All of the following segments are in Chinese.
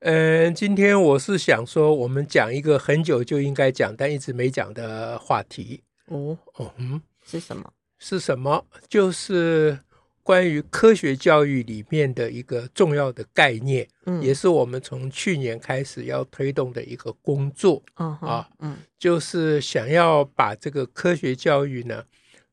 嗯，今天我是想说，我们讲一个很久就应该讲，但一直没讲的话题。哦哦，嗯，是什么？是什么？就是关于科学教育里面的一个重要的概念，嗯，也是我们从去年开始要推动的一个工作。嗯，啊，嗯，就是想要把这个科学教育呢，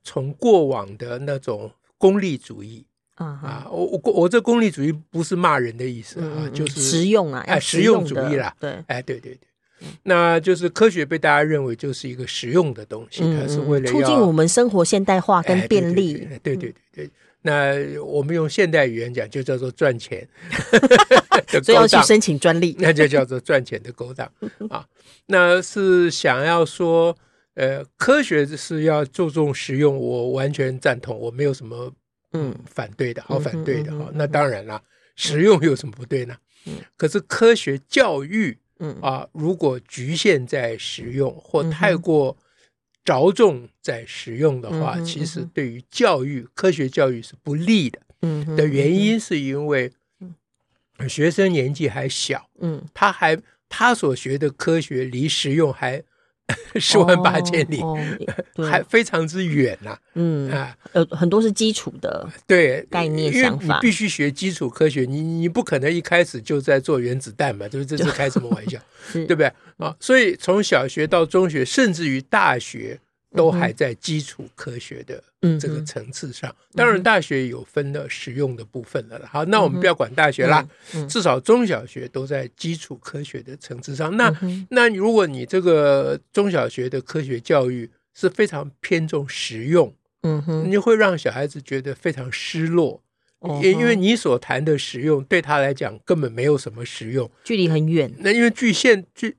从过往的那种功利主义。啊，我我我这功利主义不是骂人的意思啊，就是实用啊，哎，实用主义啦，对，哎，对对对，那就是科学被大家认为就是一个实用的东西，它是为了促进我们生活现代化跟便利，对对对对。那我们用现代语言讲，就叫做赚钱，所以要去申请专利，那就叫做赚钱的勾当 啊。那是想要说，呃，科学是要注重实用，我完全赞同，我没有什么。嗯，反对的，好反对的哈。那当然了，实用有什么不对呢？嗯，可是科学教育，嗯啊，如果局限在实用或太过着重在实用的话，其实对于教育、科学教育是不利的。嗯，的原因是因为学生年纪还小，嗯，他还他所学的科学离实用还。十万八千里，哦哦、还非常之远呐、啊。嗯啊，呃，很多是基础的对概念想法，你必须学基础科学，你你不可能一开始就在做原子弹嘛，就是这是开什么玩笑，对不对啊？所以从小学到中学，甚至于大学。都还在基础科学的这个层次上，嗯、当然大学有分了实用的部分了。好，那我们不要管大学啦，至少中小学都在基础科学的层次上。那、嗯、那如果你这个中小学的科学教育是非常偏重实用，嗯哼，你会让小孩子觉得非常失落，也、因为你所谈的实用对他来讲根本没有什么实用，距离很远。那因为距现距。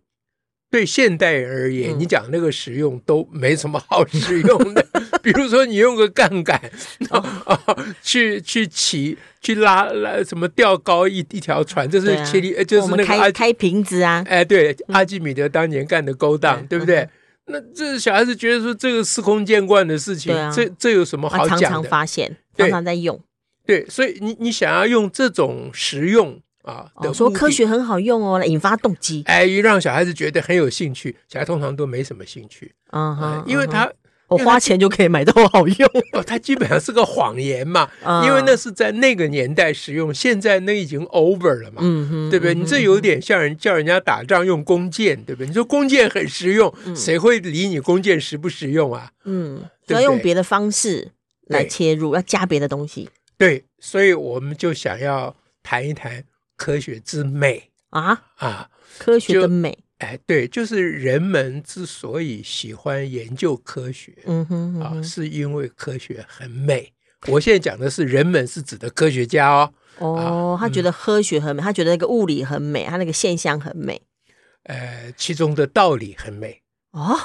对现代人而言，你讲那个实用都没什么好实用的。比如说，你用个杠杆啊，去去骑去拉拉什么吊高一一条船，这是切里，就是那个开开瓶子啊。哎，对，阿基米德当年干的勾当，对不对？那这小孩子觉得说这个司空见惯的事情，这这有什么好讲的？常常发现，常常在用。对，所以你你想要用这种实用。啊，哦、说科学很好用哦，来引发动机，哎，让小孩子觉得很有兴趣。小孩通常都没什么兴趣，嗯哼，因为他我花钱就可以买到好用 哦，他基本上是个谎言嘛，因为那是在那个年代使用，现在那已经 over 了嘛，嗯哼，对不对？你这有点像人叫人家打仗用弓箭，对不对？你说弓箭很实用，谁会理你弓箭实不实用啊？嗯，要用别的方式来切入，要加别的东西。对，所以我们就想要谈一谈。科学之美啊啊！科学的美，哎，对，就是人们之所以喜欢研究科学，嗯哼啊，是因为科学很美。我现在讲的是人们，是指的科学家哦。哦，他觉得科学很美，他觉得那个物理很美，他那个现象很美。呃，其中的道理很美哦，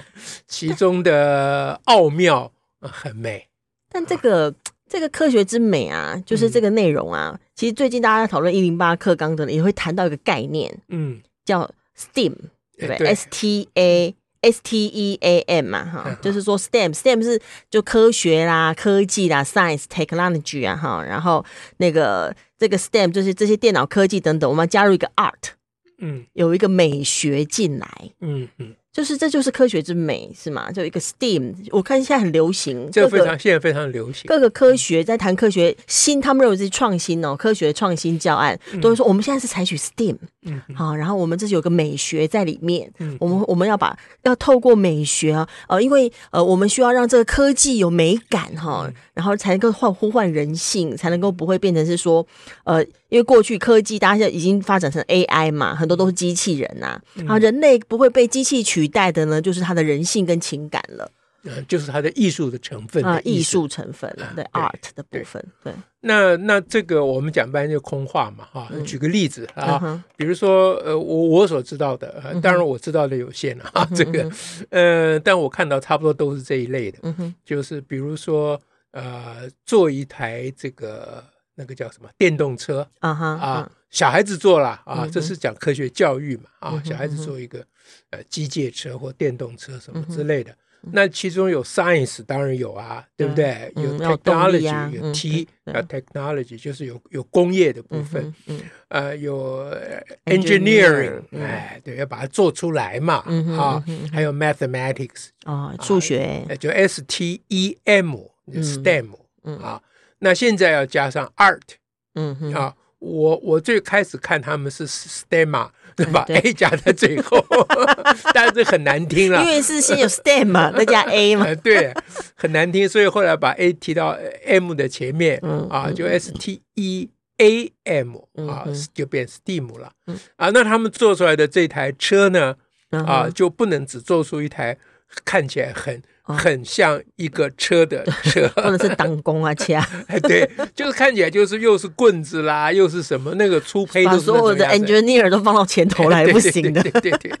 其中的奥妙很美。但这个。这个科学之美啊，就是这个内容啊。嗯、其实最近大家在讨论一零八课纲的，也会谈到一个概念，嗯，叫 STEAM，对不对？S T A S T E A M 嘛，哈，嗯、就是说 STEM，STEM 是就科学啦、科技啦、Science Technology 啊，哈，然后那个这个 STEM 就是这些电脑科技等等，我们要加入一个 Art，嗯，有一个美学进来，嗯嗯。嗯就是这就是科学之美是吗？就一个 STEAM，我看现在很流行，这个非常现在非常流行。各个科学在谈科学新，他们认为是创新哦，科学创新教案都是说我们现在是采取 STEAM，嗯，好，然后我们这是有个美学在里面，嗯，我们我们要把要透过美学啊，呃，因为呃我们需要让这个科技有美感哈，然后才能够唤呼唤人性，才能够不会变成是说呃。因为过去科技大家已经发展成 AI 嘛，很多都是机器人呐、啊，啊，人类不会被机器取代的呢，就是他的人性跟情感了。嗯，就是它的艺术的成分的啊，艺术成分对 art 的部分，对。那那这个我们讲半天就空话嘛，哈。举个例子啊，比如说呃，我我所知道的，当然我知道的有限了啊，这个呃，但我看到差不多都是这一类的，就是比如说呃，做一台这个那个叫什么电动车啊哈啊，小孩子做了啊，这是讲科学教育嘛啊，小孩子做一个呃机械车或电动车什么之类的。那其中有 science，当然有啊，对不对？有 technology，有 T，啊，technology 就是有有工业的部分，呃，有 engineering，哎，对，要把它做出来嘛，啊，还有 mathematics，啊，数学，就 S T E M，STEM，啊，那现在要加上 art，嗯，啊，我我最开始看他们是 STEM。把 A 加在最后，但是很难听了，因为是先有 STEM 嘛，再加 A 嘛，对，很难听，所以后来把 A 提到 M 的前面，啊，就 S T E A M 啊，就变 STEAM 了，啊，那他们做出来的这台车呢，啊，就不能只做出一台看起来很。很像一个车的车，或者是挡工啊，枪。哎，对，就是看起来就是又是棍子啦，又是什么那个粗胚，把所有的 engineer 都放到前头来不行的。对对对对，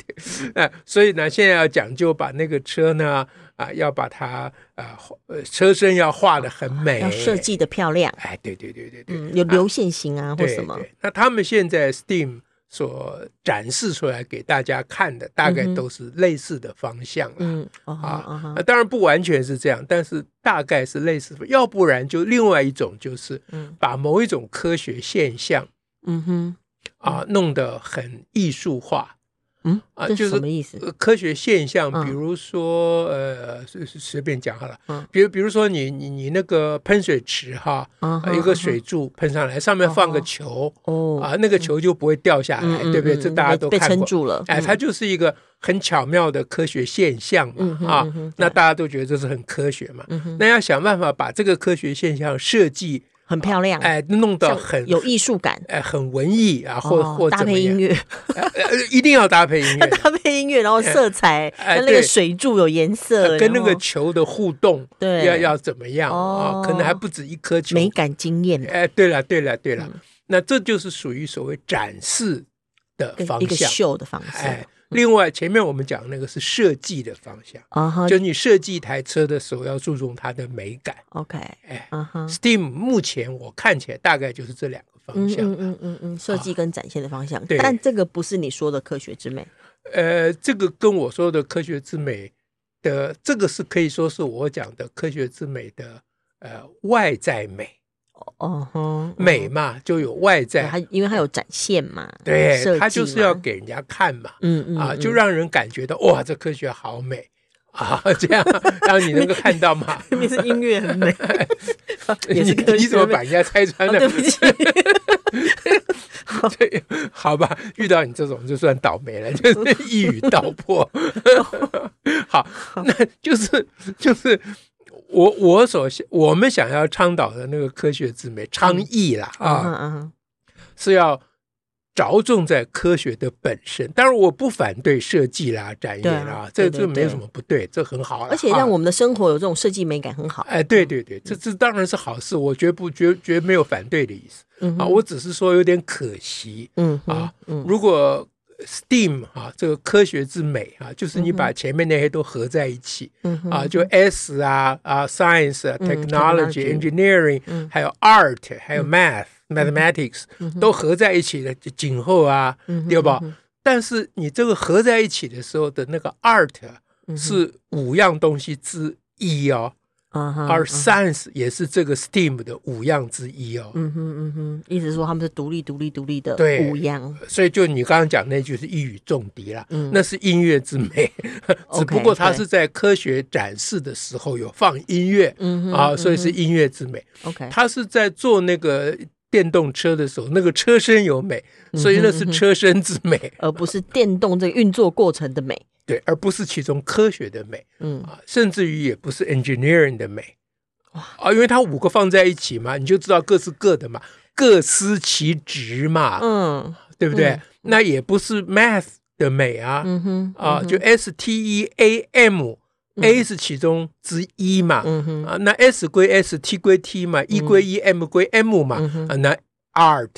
哎，所以呢，现在要讲究把那个车呢，啊，要把它啊，呃，车身要画的很美，要设计的漂亮。哎，对对对对对，有流线型啊，或什么。那他们现在 STEAM。所展示出来给大家看的，大概都是类似的方向了。嗯啊，当然不完全是这样，但是大概是类似。要不然就另外一种，就是把某一种科学现象，嗯哼，啊，弄得很艺术化。嗯啊，就是什么意思？科学现象，比如说，呃，随随便讲好了。嗯，比如比如说你你你那个喷水池哈，一个水柱喷上来，上面放个球，哦啊，那个球就不会掉下来，对不对？这大家都。被撑住了。哎，它就是一个很巧妙的科学现象嘛，啊，那大家都觉得这是很科学嘛。那要想办法把这个科学现象设计。很漂亮，哎，弄得很有艺术感，哎，很文艺啊，或或搭配音乐，一定要搭配音乐，搭配音乐，然后色彩 跟那个水柱有颜色，跟那个球的互动，对，要要怎么样啊？可能还不止一颗球，美感惊艳。哎，对了，对了，对了，那这就是属于所谓展示的方向，一个秀的方式。另外，前面我们讲那个是设计的方向，uh huh. 就你设计一台车的时候要注重它的美感。OK，哎，uh huh. STEAM 目前我看起来大概就是这两个方向，嗯嗯嗯嗯，设计跟展现的方向。对，但这个不是你说的科学之美。呃，这个跟我说的科学之美的这个是可以说是我讲的科学之美的呃外在美。哦哼，美嘛就有外在，它因为它有展现嘛，对，它就是要给人家看嘛，嗯嗯啊，就让人感觉到哇，这科学好美啊，这样让你能够看到嘛。明明是音乐很美，也是。你怎么把人家拆穿了？对不起。对，好吧，遇到你这种就算倒霉了，就是一语道破。好，那就是就是。我我所想，我们想要倡导的那个科学之美倡议啦啊，是要着重在科学的本身。当然，我不反对设计啦、展演啦，这这没有什么不对，这很好。而且让我们的生活有这种设计美感很好。哎，对对对，这这当然是好事，我绝不绝绝没有反对的意思啊。我只是说有点可惜，嗯啊，如果。STEAM 啊，这个科学之美啊，就是你把前面那些都合在一起，嗯、啊，就 S 啊啊，Science 啊，Technology、嗯、Engineering，、嗯、还有 Art，、嗯、还有 Math、嗯、Mathematics，、嗯、都合在一起的，今后啊，嗯、对吧？嗯、但是你这个合在一起的时候的那个 Art 是五样东西之一哦。而 science 也是这个 STEAM 的五样之一哦。嗯哼嗯哼，意思是说他们是独立独立独立的五样。所以就你刚刚讲那句是一语中的了，嗯、那是音乐之美。嗯、只不过它是在科学展示的时候有放音乐，嗯、啊，所以是音乐之美。OK，它是在做那个电动车的时候，那个车身有美，所以那是车身之美，嗯、而不是电动这个运作过程的美。对，而不是其中科学的美，嗯啊，甚至于也不是 engineering 的美，哇啊，因为它五个放在一起嘛，你就知道各是各的嘛，各司其职嘛，嗯，对不对？嗯、那也不是 math 的美啊，嗯哼，啊，就 S T E A M，A 是其中之一嘛，嗯啊，那 S 归 S，T 归 T 嘛，E 归 E，M 归 M 嘛，啊，那 Art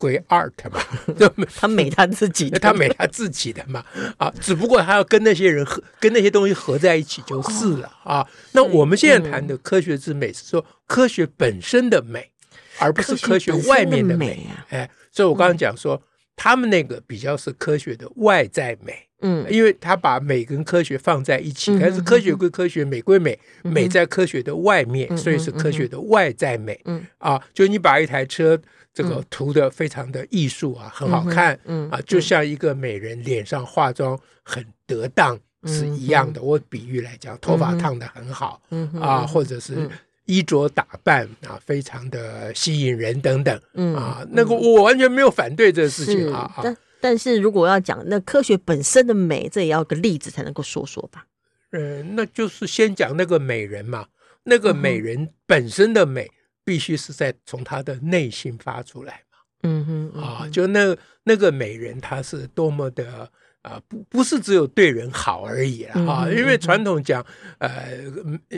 归 Art 嘛，他美他自己的，他美他自己的嘛，啊，只不过他要跟那些人合，跟那些东西合在一起就是了。啊。那我们现在谈的科学之美是说科学本身的美，而不是科学外面的美。啊。哎，所以我刚刚讲说。他们那个比较是科学的外在美，嗯，因为他把美跟科学放在一起，但是科学归科学，美归美，美在科学的外面，所以是科学的外在美，嗯啊，就你把一台车这个涂的非常的艺术啊，很好看，嗯啊，就像一个美人脸上化妆很得当是一样的。我比喻来讲，头发烫的很好，嗯啊，或者是。衣着打扮啊，非常的吸引人等等，嗯啊，那个我完全没有反对这个事情啊。但但是如果要讲那科学本身的美，这也要个例子才能够说说吧。嗯，那就是先讲那个美人嘛，那个美人本身的美，必须是在从她的内心发出来嘛。嗯哼，啊，就那那个美人，她是多么的。啊，不不是只有对人好而已了哈，因为传统讲，呃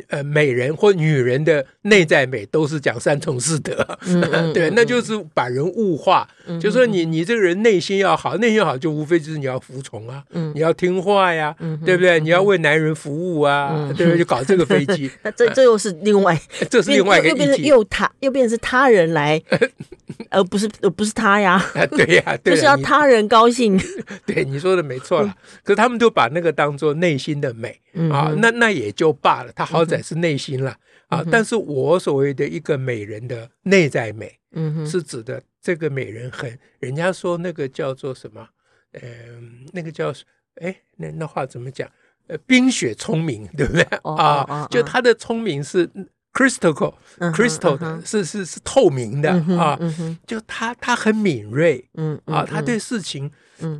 呃，美人或女人的内在美都是讲三从四德，对，那就是把人物化，就说你你这个人内心要好，内心好就无非就是你要服从啊，你要听话呀，对不对？你要为男人服务啊，对不对？就搞这个飞机，那这这又是另外，这是另外一个又变成又他又变成是他人来，而不是而不是他呀，对呀，就是要他人高兴，对你说的。没错了，可是他们就把那个当做内心的美啊，那那也就罢了。他好歹是内心了啊，但是我所谓的一个美人的内在美，嗯，是指的这个美人很，人家说那个叫做什么？嗯，那个叫哎，那那话怎么讲？呃，冰雪聪明，对不对啊？就他的聪明是 crystal，crystal 的，是是是透明的啊。就他他很敏锐，嗯啊，他对事情。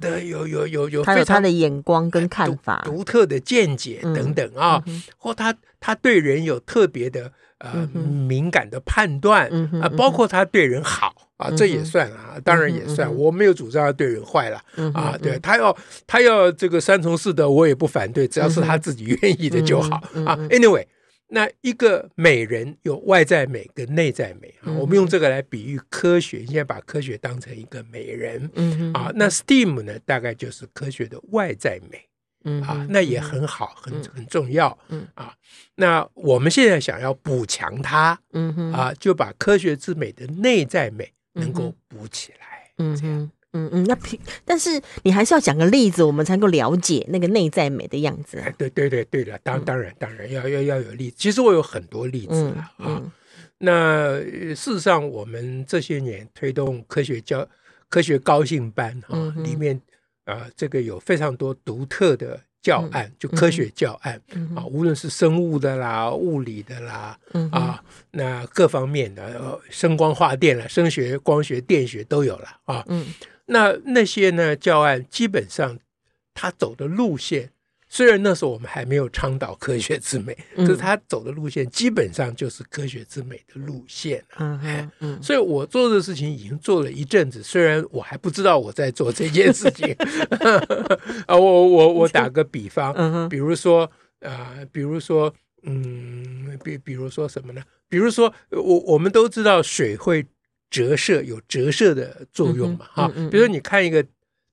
的，有有有有，他有他的眼光跟看法，独特的见解等等啊，或他他对人有特别的呃敏感的判断啊，包括他对人好啊，这也算啊，当然也算，我没有主张要对人坏了啊，对他要他要这个三从四德，我也不反对，只要是他自己愿意的就好啊。Anyway。那一个美人有外在美跟内在美啊，我们用这个来比喻科学，现在把科学当成一个美人，嗯啊，那 STEAM 呢，大概就是科学的外在美，嗯啊，那也很好，很很重要，嗯。啊，那我们现在想要补强它，嗯啊，就把科学之美的内在美能够补起来，嗯嗯。嗯嗯，那平，但是你还是要讲个例子，我们才能够了解那个内在美的样子。对对对对了，当当然当然要要要有例子。其实我有很多例子了啊。那事实上，我们这些年推动科学教科学高兴班啊，里面啊，这个有非常多独特的教案，就科学教案啊，无论是生物的啦、物理的啦啊，那各方面的，声光化电了、声学、光学、电学都有了啊。那那些呢教案基本上，他走的路线，虽然那时候我们还没有倡导科学之美，可是他走的路线基本上就是科学之美的路线。嗯嗯嗯，所以我做的事情已经做了一阵子，虽然我还不知道我在做这件事情。啊，我我我打个比方，比如说啊，比如说，嗯，比比如说什么呢？比如说，我我们都知道水会。折射有折射的作用嘛？哈，比如说你看一个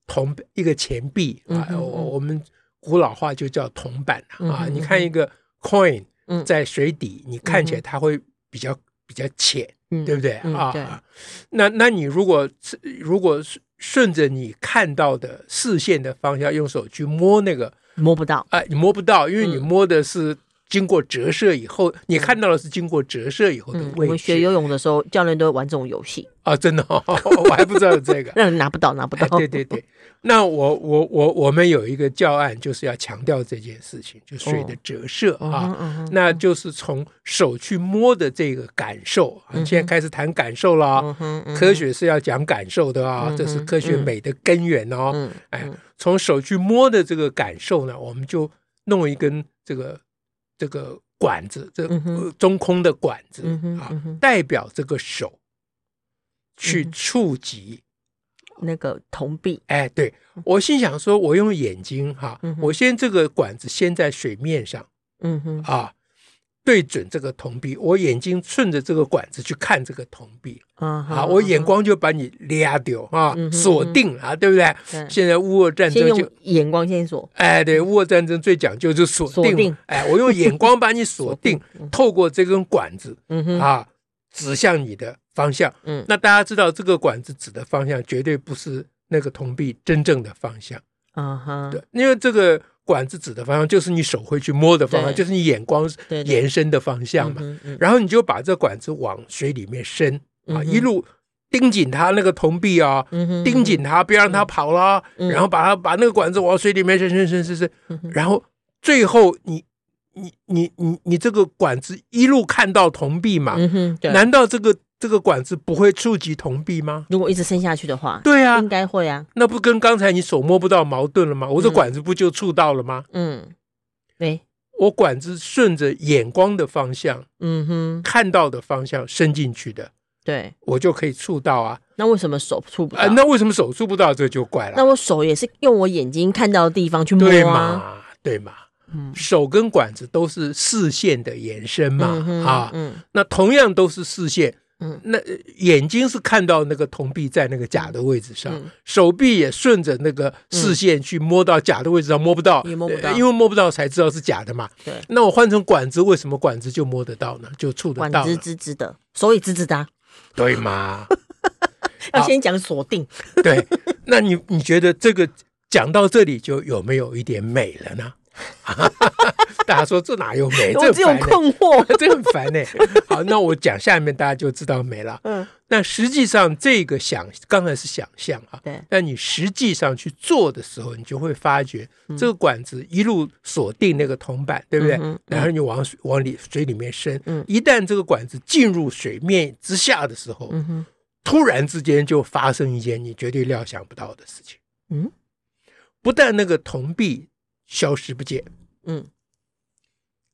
铜一个钱币啊，我我们古老话就叫铜板啊。你看一个 coin 在水底，你看起来它会比较比较浅，对不对啊？那那你如果如果顺着你看到的视线的方向，用手去摸那个，摸不到，哎，你摸不到，因为你摸的是。经过折射以后，你看到的是经过折射以后的位置。我们学游泳的时候，教练都会玩这种游戏啊，真的，我还不知道这个，让 人拿不到，拿不到。对对对，那我我我我们有一个教案，就是要强调这件事情，就水的折射啊，那就是从手去摸的这个感受。现在开始谈感受了，科学是要讲感受的啊，这是科学美的根源哦。哎，从手去摸的这个感受呢，我们就弄一根这个。这个管子，这中空的管子啊，代表这个手去触及那个铜币。哎，对，我心想说，我用眼睛哈，我先这个管子先在水面上，嗯哼。啊。对准这个铜币，我眼睛顺着这个管子去看这个铜币，啊，好我眼光就把你拉掉啊，锁定啊，对不对？现在乌俄战争就眼光先锁，哎，对，乌俄战争最讲究就是锁定，哎，我用眼光把你锁定，透过这根管子，啊，指向你的方向，嗯，那大家知道这个管子指的方向绝对不是那个铜币真正的方向，啊哈，对，因为这个。管子指的方向就是你手会去摸的方向，就是你眼光延伸的方向嘛。然后你就把这管子往水里面伸啊，一路盯紧它那个铜币啊，盯紧它，别让它跑了。然后把它把那个管子往水里面伸伸伸伸伸，然后最后你你你你你这个管子一路看到铜币嘛？难道这个？这个管子不会触及铜币吗？如果一直伸下去的话，对啊，应该会啊。那不跟刚才你手摸不到矛盾了吗？我这管子不就触到了吗？嗯，对，我管子顺着眼光的方向，嗯哼，看到的方向伸进去的，对，我就可以触到啊。那为什么手触不到？那为什么手触不到？这就怪了。那我手也是用我眼睛看到的地方去摸啊，对嘛？对嘛？嗯，手跟管子都是视线的延伸嘛，啊，嗯，那同样都是视线。嗯，那眼睛是看到那个铜币在那个假的位置上，嗯、手臂也顺着那个视线去摸到假的位置上，摸不到，也摸不到，因为摸不到才知道是假的嘛。对，那我换成管子，为什么管子就摸得到呢？就触得到，管子直直的，所以直直的、啊，对吗？要先讲锁定。对，那你你觉得这个讲到这里就有没有一点美了呢？大家说这哪有美？这只有困惑，这很烦呢。好，那我讲下面，大家就知道美了。嗯，那实际上这个想刚才是想象啊，对。但你实际上去做的时候，你就会发觉这个管子一路锁定那个铜板，对不对？然后你往往里水里面伸。嗯。一旦这个管子进入水面之下的时候，嗯，突然之间就发生一件你绝对料想不到的事情。嗯。不但那个铜币。消失不见，嗯，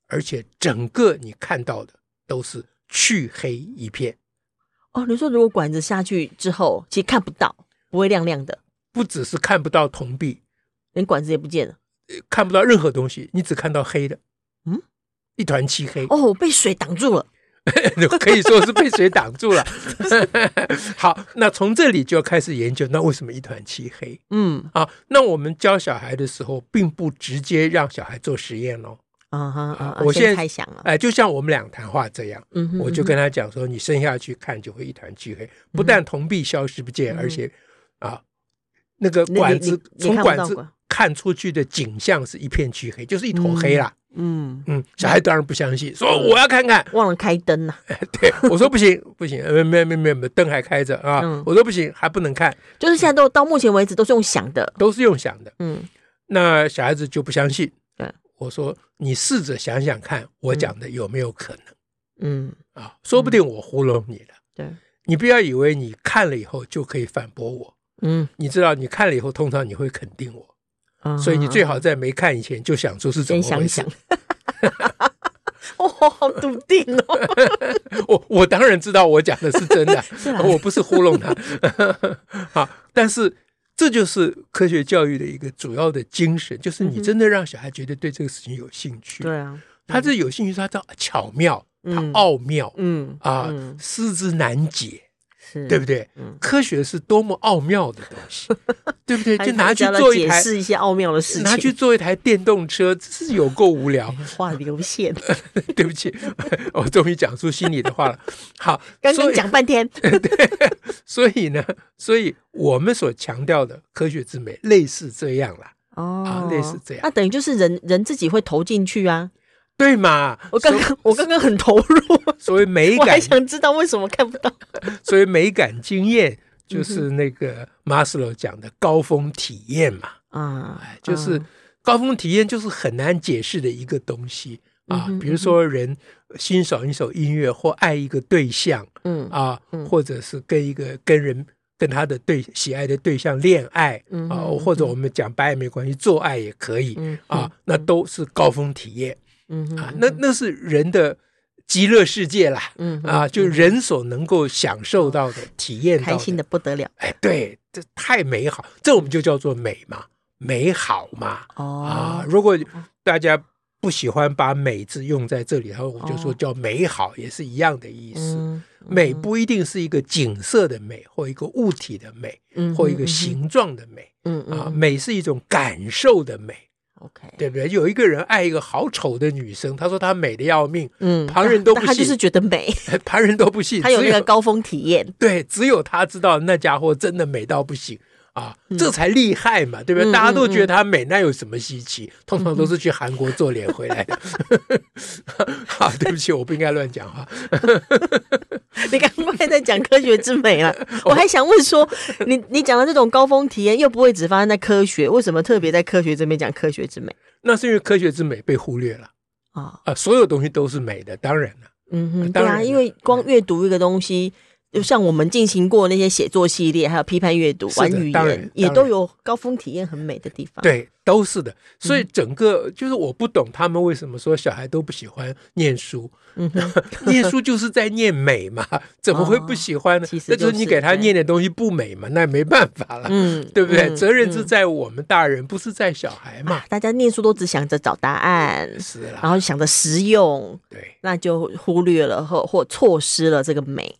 而且整个你看到的都是黢黑一片。哦，你说如果管子下去之后，其实看不到，不会亮亮的。不只是看不到铜币，连管子也不见了，看不到任何东西，你只看到黑的，嗯，一团漆黑。哦，被水挡住了。可以说是被水挡住了。好，那从这里就要开始研究，那为什么一团漆黑？嗯，啊，那我们教小孩的时候，并不直接让小孩做实验喽。啊哈啊！我现在猜想了，哎，就像我们俩谈话这样，嗯，我就跟他讲说，你生下去看，就会一团漆黑，不但铜币消失不见，而且啊，那个管子从管子看出去的景象是一片漆黑，就是一坨黑啦。嗯嗯，小孩当然不相信，说我要看看，忘了开灯呐。对，我说不行不行，没没没没没，灯还开着啊。我说不行，还不能看。就是现在都到目前为止都是用想的，都是用想的。嗯，那小孩子就不相信。对，我说你试着想想看，我讲的有没有可能？嗯啊，说不定我糊弄你了。对，你不要以为你看了以后就可以反驳我。嗯，你知道你看了以后，通常你会肯定我。所以你最好在没看以前就想出是怎么回事。哦，好笃定哦！我我当然知道我讲的是真的，我不是糊弄他。好，但是这就是科学教育的一个主要的精神，就是你真的让小孩觉得对这个事情有兴趣。对啊，他这有兴趣，他叫巧妙，他奥妙，嗯啊，思之难解。对不对？科学是多么奥妙的东西，对不对？就拿去做一台，解释一些奥妙的事情，拿去做一台电动车，这是有够无聊。话流线，对不起，我终于讲出心里的话了。好，刚刚讲半天。对，所以呢，所以我们所强调的科学之美，类似这样啦。哦，类似这样。那等于就是人人自己会投进去啊。对嘛？我刚刚我刚刚很投入，所以美感，我还想知道为什么看不到。所以美感经验，就是那个马斯洛讲的高峰体验嘛。啊，就是高峰体验，就是很难解释的一个东西啊。比如说，人欣赏一首音乐，或爱一个对象，嗯啊，或者是跟一个跟人跟他的对喜爱的对象恋爱啊，或者我们讲白也没关系，做爱也可以啊，那都是高峰体验。嗯啊，那那是人的极乐世界啦，嗯啊，就人所能够享受到的、体验到，开心的不得了。哎，对，这太美好，这我们就叫做美嘛，美好嘛。哦啊，如果大家不喜欢把“美”字用在这里，然后我就说叫美好，也是一样的意思。哦、美不一定是一个景色的美，或一个物体的美，嗯、或一个形状的美。嗯啊，美是一种感受的美。OK，对不对？有一个人爱一个好丑的女生，他说她美的要命，嗯，旁人都不信，他就是觉得美，旁人都不信，他有那个高峰体验，对，只有他知道那家伙真的美到不行。啊，这才厉害嘛，对不对？大家都觉得她美，那有什么稀奇？通常都是去韩国做脸回来的。好，对不起，我不应该乱讲话。你刚刚在讲科学之美了，我还想问说，你你讲的这种高峰体验，又不会只发生在科学，为什么特别在科学这边讲科学之美？那是因为科学之美被忽略了啊啊！所有东西都是美的，当然了，嗯哼，对啊，因为光阅读一个东西。就像我们进行过那些写作系列，还有批判阅读、玩语言，也都有高峰体验很美的地方。对，都是的。所以整个就是我不懂他们为什么说小孩都不喜欢念书。嗯哼，念书就是在念美嘛，怎么会不喜欢呢？那就是你给他念的东西不美嘛，那也没办法了。嗯，对不对？责任是在我们大人，不是在小孩嘛。大家念书都只想着找答案，是，然后想着实用，对，那就忽略了或或错失了这个美。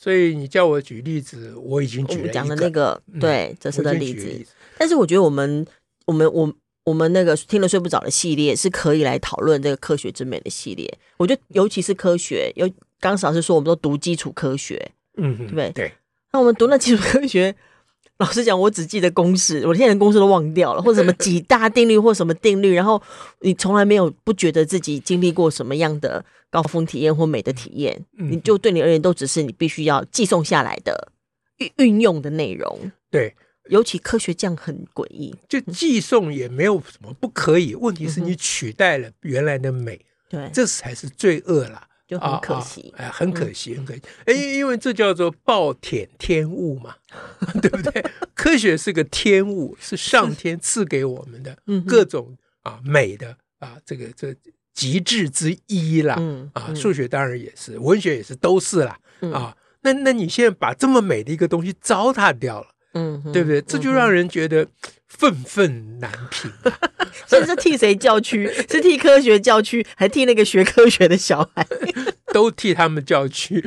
所以你叫我举例子，我已经举了讲的那个，对，这是的例子。例子但是我觉得我们我们我我们那个听了睡不着的系列是可以来讨论这个科学之美的系列。我觉得尤其是科学，有刚刚老师说我们都读基础科学，嗯哼，对不对？对。那我们读那基础科学，老实讲，我只记得公式，我现在连公式都忘掉了，或者什么几大定律或什么定律，然后你从来没有不觉得自己经历过什么样的。高峰体验或美的体验，你就对你而言都只是你必须要寄送下来的运运用的内容。对，尤其科学这样很诡异，就寄送也没有什么不可以。问题是你取代了原来的美，对，这才是罪恶啦，就很可惜，哎，很可惜，很可惜。哎，因为这叫做暴殄天物嘛，对不对？科学是个天物，是上天赐给我们的各种啊美的啊这个这。极致之一啦，啊，数学当然也是，文学也是，都是啦，嗯、啊，那那你现在把这么美的一个东西糟蹋掉了，嗯，对不对？嗯、这就让人觉得愤愤难平。所以是替谁叫屈？是替科学叫屈，还替那个学科学的小孩？都替他们叫屈。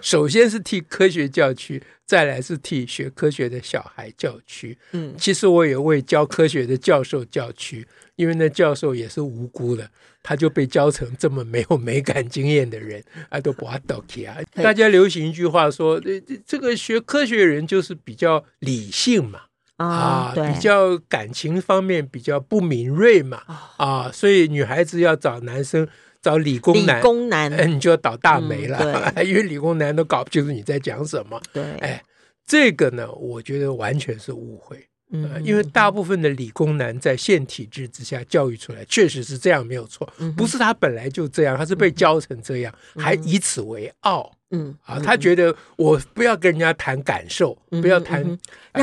首先是替科学叫屈，再来是替学科学的小孩叫屈。嗯，其实我也为教科学的教授叫屈。因为那教授也是无辜的，他就被教成这么没有美感经验的人，啊，都不阿道气啊！大家流行一句话说，这这个学科学人就是比较理性嘛，啊，比较感情方面比较不敏锐嘛，啊，所以女孩子要找男生找理工男，理工男，哎，你就要倒大霉了，因为理工男都搞不清楚你在讲什么。对，哎，这个呢，我觉得完全是误会。嗯，因为大部分的理工男在现体制之下教育出来，确实是这样，没有错。不是他本来就这样，他是被教成这样，还以此为傲。嗯啊，他觉得我不要跟人家谈感受，不要谈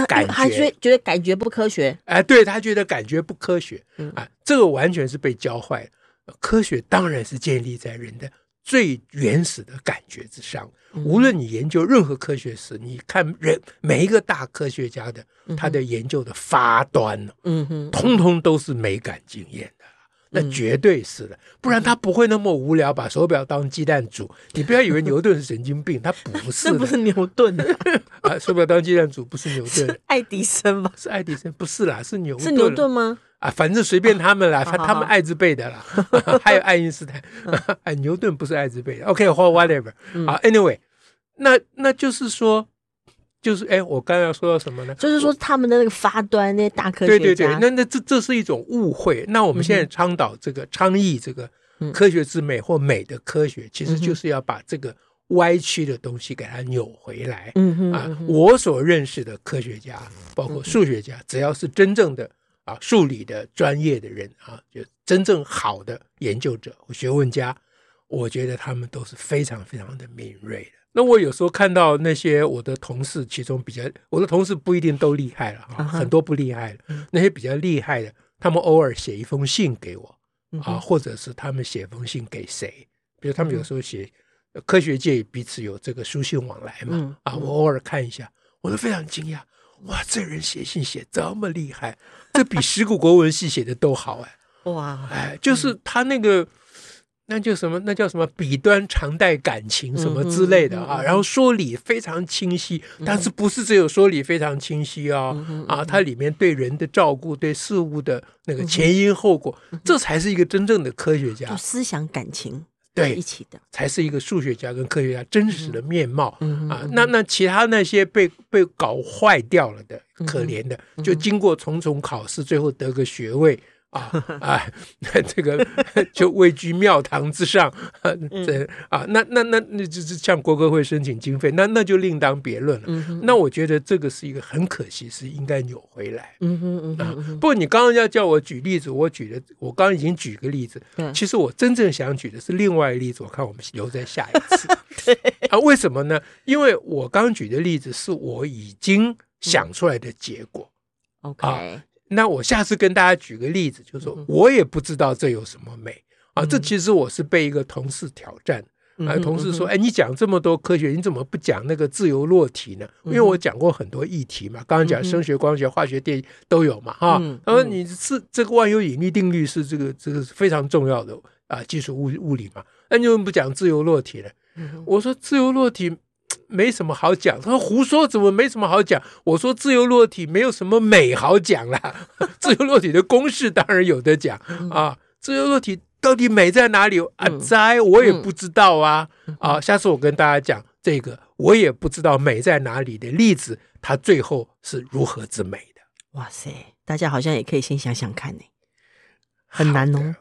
感觉，他觉觉得感觉不科学。哎，对，他觉得感觉不科学。啊，这个完全是被教坏。科学当然是建立在人的。最原始的感觉之上，无论你研究任何科学史，你看人每一个大科学家的他的研究的发端，嗯哼，通通都是美感经验的，那绝对是的，不然他不会那么无聊把手表当鸡蛋煮。你不要以为牛顿是神经病，他不是，这不是牛顿 啊，手表当鸡蛋煮不是牛顿，爱迪生吗？是爱迪生，不是啦，是牛，是牛顿吗？啊，反正随便他们啦，他他们爱之辈的啦，还有爱因斯坦，哎，牛顿不是爱之辈的，OK，或 whatever，啊，Anyway，那那就是说，就是哎，我刚刚要说到什么呢？就是说他们的那个发端，那些大科学家，对对对，那那这这是一种误会。那我们现在倡导这个倡议这个科学之美或美的科学，其实就是要把这个歪曲的东西给它扭回来。嗯哼，啊，我所认识的科学家，包括数学家，只要是真正的。啊，数理的专业的人啊，就真正好的研究者、学问家，我觉得他们都是非常非常的敏锐的。那我有时候看到那些我的同事，其中比较我的同事不一定都厉害了啊，很多不厉害的，那些比较厉害的，他们偶尔写一封信给我啊，或者是他们写封信给谁，比如他们有时候写科学界彼此有这个书信往来嘛，啊，我偶尔看一下，我都非常惊讶。哇，这人写信写这么厉害，这比石鼓国文系写的都好哎！哇，哎，就是他那个。那就什么？那叫什么？笔端常带感情什么之类的啊？然后说理非常清晰，但是不是只有说理非常清晰啊？啊，它里面对人的照顾、对事物的那个前因后果，这才是一个真正的科学家。思想感情对一起的，才是一个数学家跟科学家真实的面貌啊。那那其他那些被被搞坏掉了的可怜的，就经过重重考试，最后得个学位。啊啊，这个 就位居庙堂之上，这啊，那那那那就是向国歌会申请经费，那那就另当别论了。嗯、那我觉得这个是一个很可惜，是应该扭回来。嗯嗯嗯。不过你刚刚要叫我举例子，我举的我刚刚已经举个例子。其实我真正想举的是另外一个例子，我看我们留在下一次。对啊，为什么呢？因为我刚举的例子是我已经想出来的结果。嗯、OK。啊那我下次跟大家举个例子，就是说我也不知道这有什么美、嗯、啊。这其实我是被一个同事挑战、嗯、啊，同事说：“哎，你讲这么多科学，你怎么不讲那个自由落体呢？”因为我讲过很多议题嘛，刚刚讲声学、光学、化学、电都有嘛，哈。他说：“你是这个万有引力定律是这个这个非常重要的啊，基础物物理嘛，那你怎么不讲自由落体呢？”我说：“自由落体。”没什么好讲，他说胡说，怎么没什么好讲？我说自由落体没有什么美好讲啦，自由落体的公式当然有的讲啊，自由落体到底美在哪里啊？在我也不知道啊啊！下次我跟大家讲这个我也不知道美在哪里的例子，它最后是如何之美的？哇塞，大家好像也可以先想想看呢，很难哦。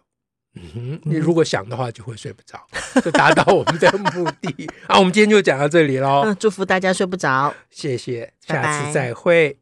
嗯哼，你如果想的话，就会睡不着，就达到我们的目的。好，我们今天就讲到这里喽。祝福大家睡不着，谢谢，下次再会。